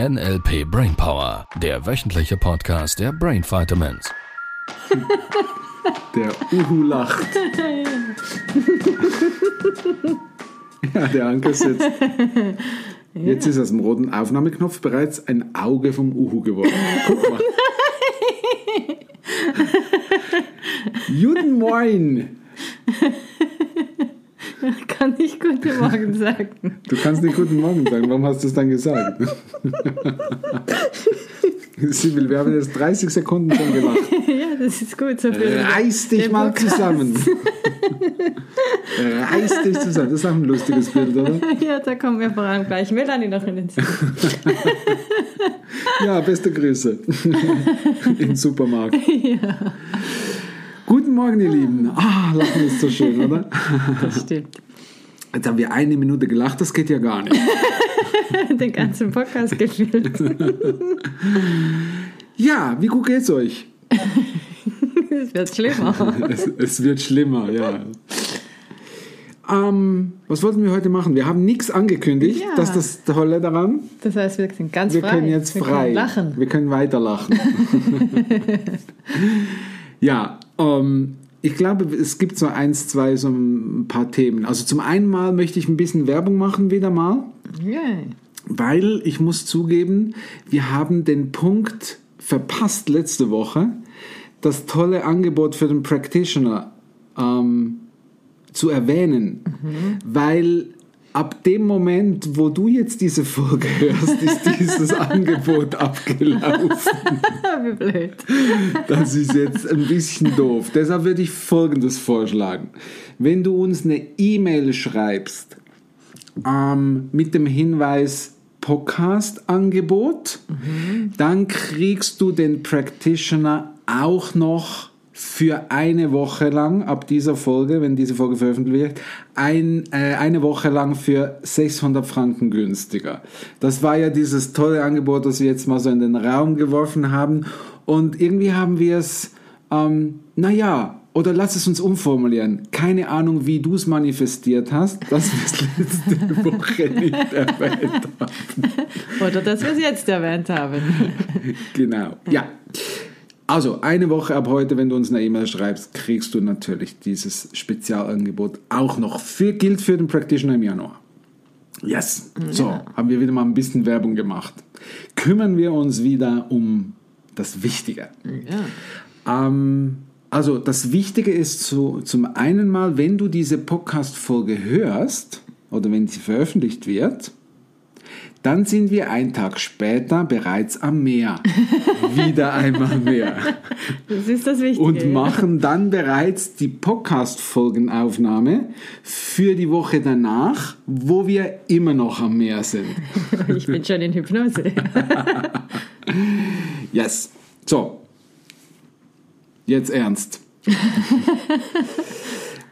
NLP Brainpower, der wöchentliche Podcast der Brain Vitamins. Der Uhu lacht. ja, der Anker sitzt. Jetzt ist aus dem roten Aufnahmeknopf bereits ein Auge vom Uhu geworden. Guck mal. Guten Morgen. Guten Morgen sagen. Du kannst nicht Guten Morgen sagen. Warum hast du es dann gesagt? Sibyl, wir haben jetzt 30 Sekunden schon gemacht. ja, das ist gut. So Reiß dich mal Podcast. zusammen. Reiß dich zusammen. Das ist auch ein lustiges Bild, oder? Ja, da kommen wir voran gleich. Melanie noch in den Sinn. Ja, beste Grüße. Im Supermarkt. Guten Morgen, ihr Lieben. Ah, Lachen ist so schön, oder? Das stimmt. Jetzt haben wir eine Minute gelacht, das geht ja gar nicht. Den ganzen Podcast gefühlt. Ja, wie gut geht's euch? Es wird schlimmer. Es, es wird schlimmer, ja. Ähm, was wollten wir heute machen? Wir haben nichts angekündigt. Ja. Das ist das Tolle daran. Das heißt, wir sind ganz Wir frei. können jetzt wir frei. Können lachen. Wir können weiter lachen. ja, ähm, ich glaube, es gibt so eins, zwei, so ein paar Themen. Also zum einen mal möchte ich ein bisschen Werbung machen wieder mal, Yeah. weil ich muss zugeben, wir haben den Punkt verpasst letzte Woche, das tolle Angebot für den Practitioner ähm, zu erwähnen, weil ab dem Moment, wo du jetzt diese Folge hörst, ist dieses Angebot abgelaufen. Wie blöd. Das ist jetzt ein bisschen doof. Deshalb würde ich Folgendes vorschlagen. Wenn du uns eine E-Mail schreibst ähm, mit dem Hinweis Podcast-Angebot, dann kriegst du den Practitioner auch noch für eine Woche lang, ab dieser Folge, wenn diese Folge veröffentlicht wird, ein, äh, eine Woche lang für 600 Franken günstiger. Das war ja dieses tolle Angebot, das wir jetzt mal so in den Raum geworfen haben. Und irgendwie haben wir es, ähm, naja, oder lass es uns umformulieren. Keine Ahnung, wie du es manifestiert hast, dass wir es letzte Woche nicht erwähnt haben. Oder dass wir es jetzt erwähnt haben. Genau. Ja. Also, eine Woche ab heute, wenn du uns eine E-Mail schreibst, kriegst du natürlich dieses Spezialangebot auch noch. Für, gilt für den Practitioner im Januar. Yes. So, haben wir wieder mal ein bisschen Werbung gemacht. Kümmern wir uns wieder um das Wichtige. Ja. Ähm, also das Wichtige ist so, zum einen mal, wenn du diese Podcast-Folge hörst oder wenn sie veröffentlicht wird, dann sind wir einen Tag später bereits am Meer. Wieder einmal mehr. Das ist das Wichtige. Und machen dann bereits die Podcast-Folgenaufnahme für die Woche danach, wo wir immer noch am Meer sind. Ich bin schon in Hypnose. Yes. So. Jetzt ernst.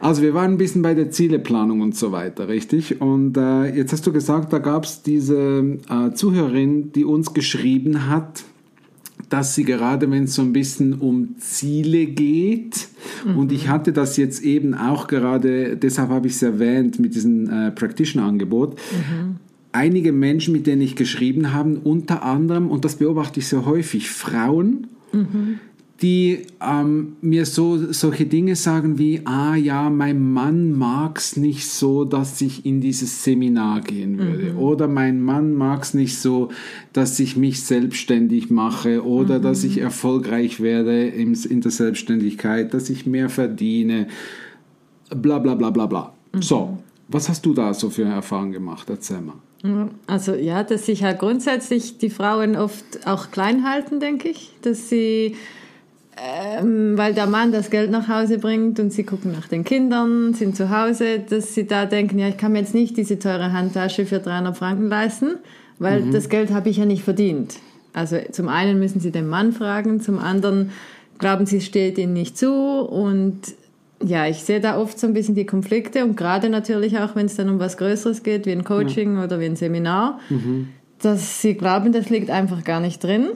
Also wir waren ein bisschen bei der Zieleplanung und so weiter, richtig? Und äh, jetzt hast du gesagt, da gab es diese äh, Zuhörerin, die uns geschrieben hat, dass sie gerade, wenn es so ein bisschen um Ziele geht, und ich hatte das jetzt eben auch gerade, deshalb habe ich es erwähnt mit diesem äh, Practitioner-Angebot, einige Menschen, mit denen ich geschrieben habe, unter anderem, und das beobachte ich sehr häufig, Frauen, die ähm, mir so solche Dinge sagen wie, ah ja, mein Mann mag es nicht so, dass ich in dieses Seminar gehen würde. Oder mein Mann mag es nicht so, dass ich mich selbstständig mache oder dass ich erfolgreich werde im, in der Selbstständigkeit, dass ich mehr verdiene, bla bla bla bla bla. So, was hast du da so für Erfahrungen gemacht? Erzähl mal. Also ja, dass sich halt grundsätzlich die Frauen oft auch klein halten, denke ich. Dass sie, ähm, weil der Mann das Geld nach Hause bringt und sie gucken nach den Kindern, sind zu Hause, dass sie da denken, ja, ich kann mir jetzt nicht diese teure Handtasche für 300 Franken leisten, weil das Geld habe ich ja nicht verdient. Also zum einen müssen sie den Mann fragen, zum anderen glauben sie, es steht ihnen nicht zu und ja, ich sehe da oft so ein bisschen die Konflikte und gerade natürlich auch, wenn es dann um was Größeres geht, wie ein Coaching oder wie ein Seminar, dass sie glauben, das liegt einfach gar nicht drin.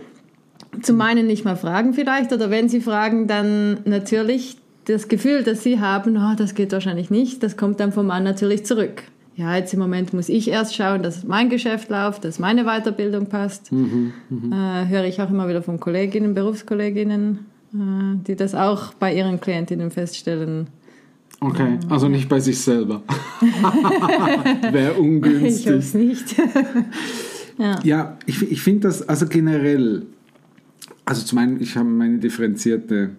Zum einen nicht mal fragen vielleicht oder wenn sie fragen, dann natürlich das Gefühl, das sie haben, oh, das geht wahrscheinlich nicht, das kommt dann vom Mann natürlich zurück. ja, jetzt im Moment muss ich erst schauen, dass mein Geschäft läuft, dass meine Weiterbildung passt. Mhm, äh, höre ich auch immer wieder von Kolleginnen, Berufskolleginnen, äh, die das auch bei ihren Klientinnen feststellen. Okay, also nicht bei sich selber. Wäre Ich ungünstig. hoffe es nicht. ja. Ja, ich, ich finde das, also generell, also zum einen, ich habe meine differenzierte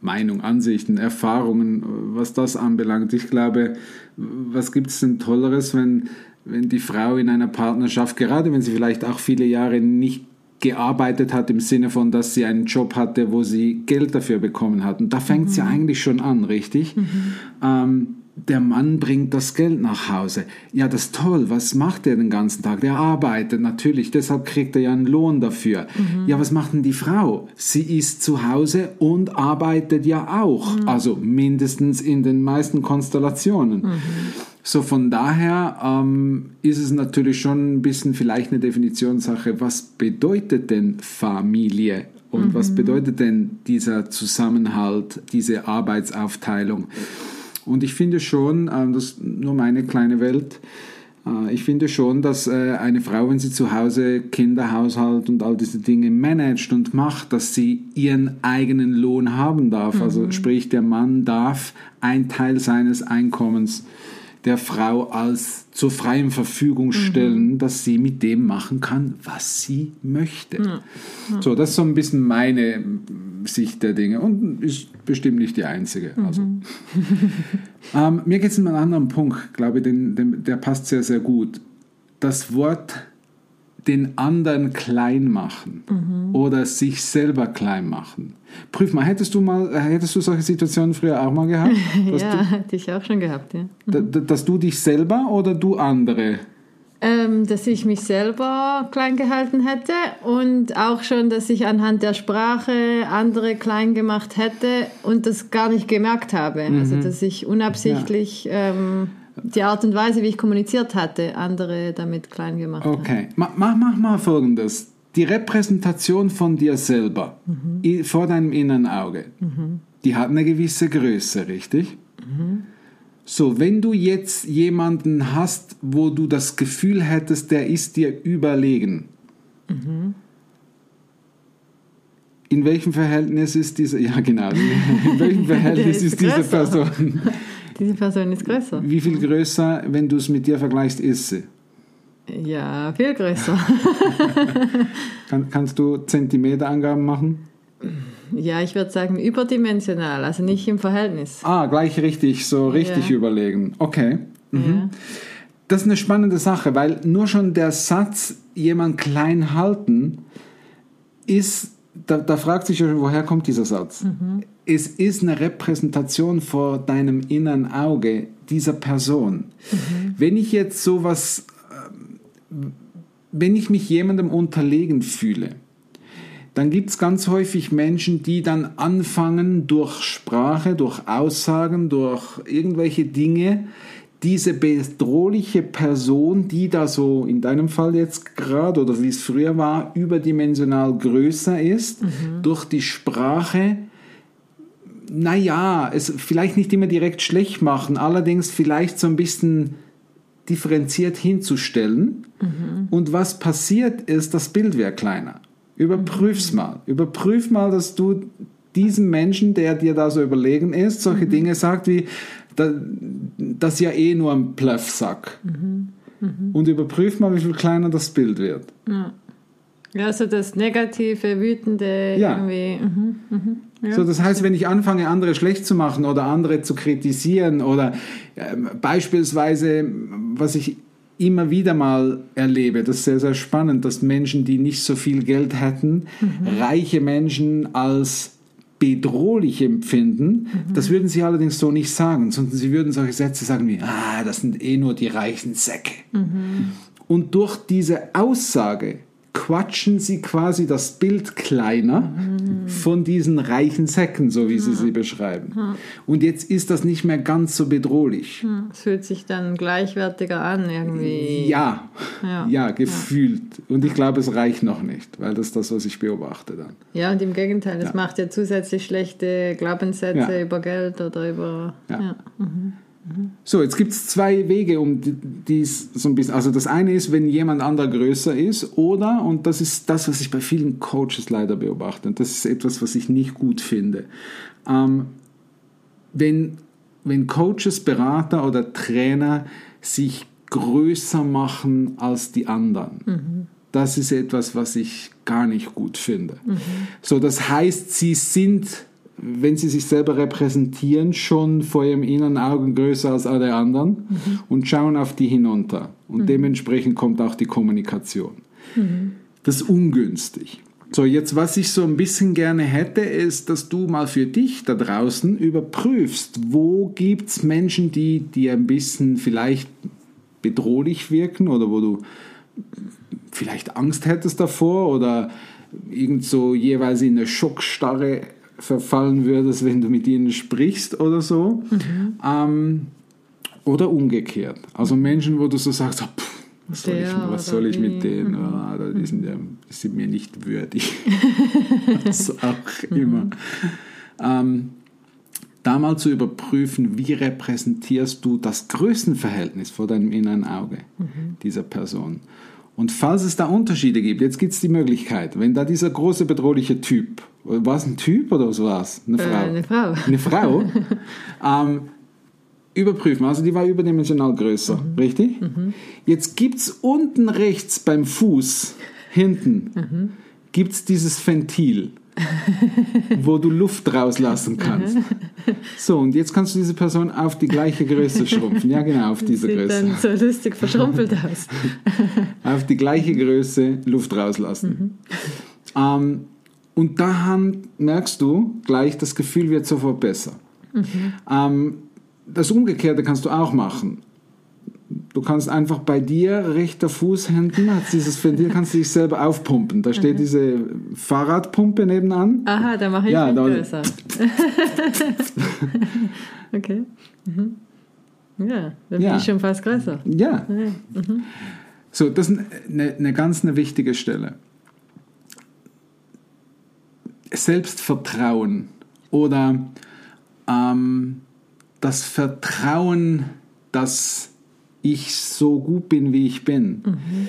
Meinung, Ansichten, Erfahrungen, was das anbelangt. Ich glaube, was gibt es denn Tolleres, wenn, wenn die Frau in einer Partnerschaft, gerade wenn sie vielleicht auch viele Jahre nicht gearbeitet hat, im Sinne von, dass sie einen Job hatte, wo sie Geld dafür bekommen hat. Und da fängt es ja eigentlich schon an, richtig? Ähm, der Mann bringt das Geld nach Hause. Ja, das ist toll. Was macht er den ganzen Tag? Der arbeitet natürlich, deshalb kriegt er ja einen Lohn dafür. Ja, was macht denn die Frau? Sie ist zu Hause und arbeitet ja auch. Also mindestens in den meisten Konstellationen. So von daher ähm, ist es natürlich schon ein bisschen vielleicht eine Definitionssache. Was bedeutet denn Familie? Und was bedeutet denn dieser Zusammenhalt, diese Arbeitsaufteilung? Und ich finde schon, ähm, das ist nur meine kleine Welt, äh, ich finde schon, dass äh, eine Frau, wenn sie zu Hause Kinder, Haushalt und all diese Dinge managt und macht, dass sie ihren eigenen Lohn haben darf. Also sprich, der Mann darf einen Teil seines Einkommens der Frau als zur freien Verfügung stellen, dass sie mit dem machen kann, was sie möchte. So, das ist so ein bisschen meine Sicht der Dinge und ist bestimmt nicht die einzige. Also. ähm, mir geht es um einen anderen Punkt, glaube ich, den, den, der passt sehr, sehr gut. Das Wort den anderen klein machen oder sich selber klein machen. Prüf mal, hättest du mal, hättest du solche Situationen früher auch mal gehabt? Ja, hatte ich auch schon gehabt, ja. du, d- dass du dich selber oder du andere? Ähm, dass ich mich selber klein gehalten hätte und auch schon, dass ich anhand der Sprache andere klein gemacht hätte und das gar nicht gemerkt habe. Also dass ich unabsichtlich ähm, die Art und Weise, wie ich kommuniziert hatte, andere damit klein gemacht habe. Okay, mach, mach, mal folgendes. Die Repräsentation von dir selber i- vor deinem inneren Auge, die hat eine gewisse Größe, richtig? So, wenn du jetzt jemanden hast, wo du das Gefühl hättest, der ist dir überlegen, in welchem Verhältnis ist diese, ja genau, in welchem Verhältnis ist ist diese. Person? Diese Person ist größer. Wie viel größer, wenn du es mit dir vergleichst, ist sie? Ja, viel größer. Kann, kannst du Zentimeterangaben machen? ja, ich würde sagen überdimensional, also nicht im Verhältnis. Ah, gleich richtig, so richtig Ja. überlegen. Okay. Mhm. Ja. Das ist eine spannende Sache, weil nur schon der Satz, jemand klein halten, ist, da, da fragt sich schon, woher kommt dieser Satz? Es ist eine Repräsentation vor deinem inneren Auge dieser Person. Wenn ich jetzt sowas, ähm, wenn ich mich jemandem unterlegen fühle, dann gibt es ganz häufig Menschen, die dann anfangen, durch Sprache, durch Aussagen, durch irgendwelche Dinge, diese bedrohliche Person, die da so in deinem Fall jetzt gerade oder wie es früher war, überdimensional größer ist, durch die Sprache, naja, es vielleicht nicht immer direkt schlecht machen, allerdings vielleicht so ein bisschen differenziert hinzustellen. Und was passiert ist, das Bild wäre kleiner. Überprüf's mal. Überprüf mal, dass du diesem Menschen, der dir da so überlegen ist, solche Dinge sagt wie, da, das ist ja eh nur ein Plöffsack. Und überprüf mal, wie viel kleiner das Bild wird. Ja, so das negative, wütende Ja. irgendwie. Mhm, mhm, ja. So, das heißt, wenn ich anfange, andere schlecht zu machen oder andere zu kritisieren oder ähm, beispielsweise, was ich immer wieder mal erlebe, das ist sehr, sehr spannend, dass Menschen, die nicht so viel Geld hätten, reiche Menschen als bedrohlich empfinden. Das würden sie allerdings so nicht sagen, sondern sie würden solche Sätze sagen wie, ah, das sind eh nur die reichen Säcke. Und durch diese Aussage quatschen sie quasi das Bild kleiner von diesen reichen Säcken, so wie sie sie beschreiben. Und jetzt ist das nicht mehr ganz so bedrohlich. Es fühlt sich dann gleichwertiger an irgendwie. Ja, ja, Ja. gefühlt. Und ich glaube, es reicht noch nicht, weil das ist das, was ich beobachte dann. Ja, und im Gegenteil, es macht ja zusätzlich schlechte Glaubenssätze über Geld oder über. Mhm. So, jetzt gibt es zwei Wege, um dies so ein bisschen. Also das eine ist, wenn jemand anderer größer ist, oder, und das ist das, was ich bei vielen Coaches leider beobachte, und das ist etwas, was ich nicht gut finde. Ähm, wenn, wenn Coaches, Berater oder Trainer sich größer machen als die anderen. Mhm. Das ist etwas, was ich gar nicht gut finde. Mhm. So, das heißt, sie sind wenn sie sich selber repräsentieren, schon vor ihrem inneren Augen größer als alle anderen mhm. und schauen auf die hinunter. Und mhm. dementsprechend kommt auch die Kommunikation. Mhm. Das ist ungünstig. So, jetzt was ich so ein bisschen gerne hätte, ist, dass du mal für dich da draußen überprüfst, wo gibt es Menschen, die dir ein bisschen vielleicht bedrohlich wirken oder wo du vielleicht Angst hättest davor oder irgend so jeweils in eine Schockstarre verfallen würdest, wenn du mit ihnen sprichst oder so. Mhm. Ähm, oder umgekehrt. Also Menschen, wo du so sagst, oh, pff, was soll ich, was soll ich mit denen? Mhm. Oh, die, sind ja, die sind mir nicht würdig. was auch immer. Ähm, da mal zu überprüfen, wie repräsentierst du das Größenverhältnis vor deinem inneren Auge mhm. dieser Person. Und falls es da Unterschiede gibt, jetzt gibt es die Möglichkeit, wenn da dieser große bedrohliche Typ, war es ein Typ oder was war es? Eine Frau? Äh, eine Frau. Eine Frau. ähm, überprüfen, also die war überdimensional größer, mhm. richtig? Mhm. Jetzt gibt es unten rechts beim Fuß, hinten, mhm. gibt es dieses Ventil. wo du Luft rauslassen kannst. So, und jetzt kannst du diese Person auf die gleiche Größe schrumpfen. Ja, genau, auf diese Sieht Größe. Dann so lustig verschrumpelt aus. auf die gleiche Größe Luft rauslassen. Mhm. Ähm, und da merkst du gleich, das Gefühl wird sofort besser. Mhm. Ähm, das Umgekehrte kannst du auch machen. Du kannst einfach bei dir rechter Fuß hinten, hat dieses Ventil, kannst du dich selber aufpumpen. Da steht mhm. diese Fahrradpumpe nebenan. Aha, da mache ich ja, da, größer. okay. Mhm. Ja, dann bin ich schon fast größer. Ja. ja. Mhm. So, das ist eine, eine ganz eine wichtige Stelle. Selbstvertrauen oder ähm, das Vertrauen, dass ich so gut bin, wie ich bin, mhm.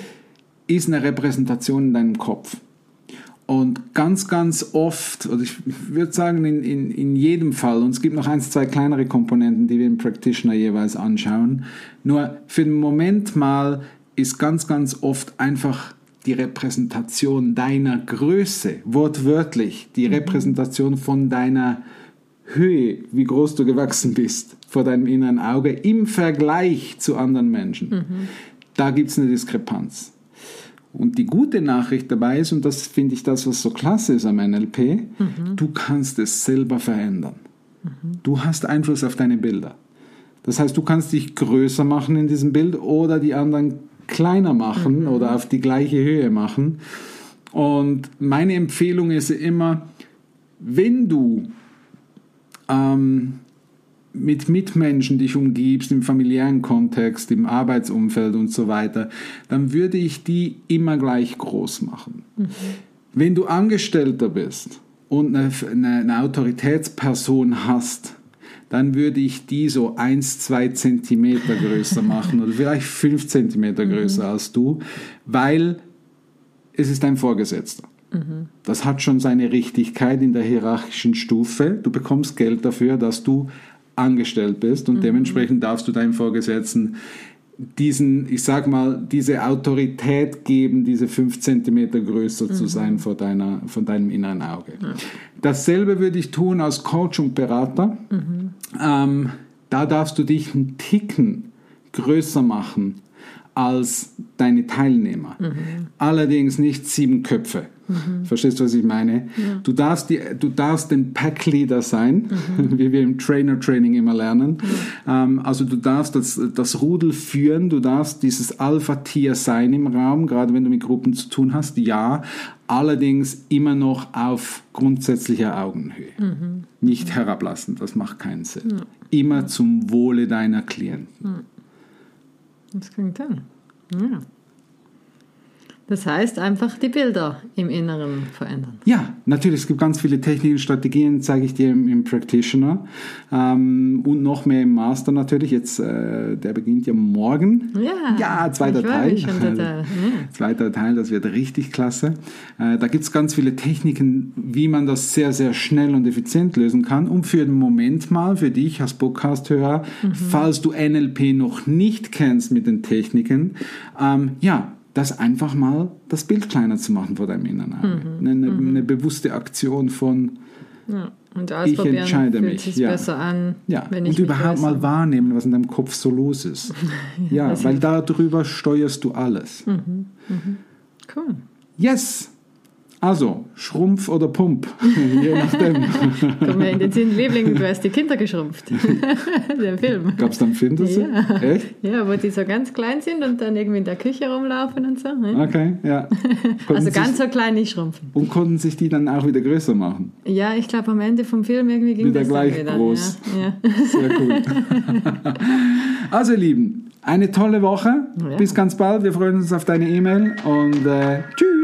ist eine Repräsentation in deinem Kopf. Und ganz, ganz oft, oder ich würde sagen in, in, in jedem Fall, und es gibt noch eins, zwei kleinere Komponenten, die wir im Practitioner jeweils anschauen, nur für den Moment mal ist ganz, ganz oft einfach die Repräsentation deiner Größe, wortwörtlich, die mhm. Repräsentation von deiner Höhe, wie groß du gewachsen bist, vor deinem inneren Auge im Vergleich zu anderen Menschen. Mhm. Da gibt es eine Diskrepanz. Und die gute Nachricht dabei ist, und das finde ich das, was so klasse ist am NLP, mhm. du kannst es selber verändern. Mhm. Du hast Einfluss auf deine Bilder. Das heißt, du kannst dich größer machen in diesem Bild oder die anderen kleiner machen mhm. oder auf die gleiche Höhe machen. Und meine Empfehlung ist immer, wenn du ähm, mit Mitmenschen dich umgibst, im familiären Kontext, im Arbeitsumfeld und so weiter, dann würde ich die immer gleich groß machen. Mhm. Wenn du Angestellter bist und eine, eine, eine, Autoritätsperson hast, dann würde ich die so 1, 2 Zentimeter größer machen oder vielleicht 5 Zentimeter größer mhm. als du, weil es ist ein Vorgesetzter. Das hat schon seine Richtigkeit in der hierarchischen Stufe. Du bekommst Geld dafür, dass du angestellt bist und mhm. dementsprechend darfst du deinem Vorgesetzten diesen, ich sag mal, diese Autorität geben, diese fünf Zentimeter größer mhm. zu sein vor, deiner, von deinem inneren Auge. Ja. Dasselbe würde ich tun als Coach und Berater. Mhm. Ähm, da darfst du dich einen Ticken größer machen als deine Teilnehmer. Mhm. Allerdings nicht sieben Köpfe. Mhm. Verstehst du, was ich meine? Ja. Du, darfst die, du darfst den Packleader sein, mhm. wie wir im Trainer-Training immer lernen. Ähm, also du darfst das, das Rudel führen, du darfst dieses Alpha-Tier sein im Raum, gerade wenn du mit Gruppen zu tun hast, ja. Allerdings immer noch auf grundsätzlicher Augenhöhe. Mhm. Nicht herablassen, das macht keinen Sinn. Immer zum Wohle deiner Klienten. Das klingt dann. Ja. Das heißt einfach die Bilder im Inneren verändern. Ja, natürlich. Es gibt ganz viele Techniken, Strategien, zeige ich dir im, im Practitioner ähm, und noch mehr im Master natürlich. Jetzt, äh, der beginnt ja morgen. Ja, ja zweiter Teil. total. Ja. Zweiter Teil, das wird richtig klasse. Äh, da gibt es ganz viele Techniken, wie man das sehr, sehr schnell und effizient lösen kann. Und für den Moment mal, für dich als Podcast-Hörer, Mhm. falls du NLP noch nicht kennst mit den Techniken, ähm, ja, das einfach mal das Bild kleiner zu machen vor deinem inneren Auge. Mhm. Eine, eine bewusste Aktion von, Ja. Und ausprobieren entscheide fühlt mich, sich ja. besser an, ja, wenn ich und mich überhaupt mal wahrnehmen, was in deinem Kopf so los ist. ja, das weil darüber steuerst du alles. Hm. Cool. Yes! Also, Schrumpf oder Pump, je nachdem. Kommen wir in den Sinn, Liebling, du hast die Kinder geschrumpft. Der Film. Gab es da einen Film dazu? Ja. Echt? Ja, wo die so ganz klein sind und dann irgendwie in der Küche rumlaufen und so. ne? Okay, ja. Konnten Also ganz so klein nicht schrumpfen. und konnten sich die dann auch wieder größer machen. Ja, ich glaube, am Ende vom Film irgendwie ging Wieder das gleich dann wieder. groß. Ja, ja. Sehr cool. also, ihr Lieben, eine tolle Woche. Ja. Bis ganz bald. Wir freuen uns auf deine E-Mail und äh, tschüss.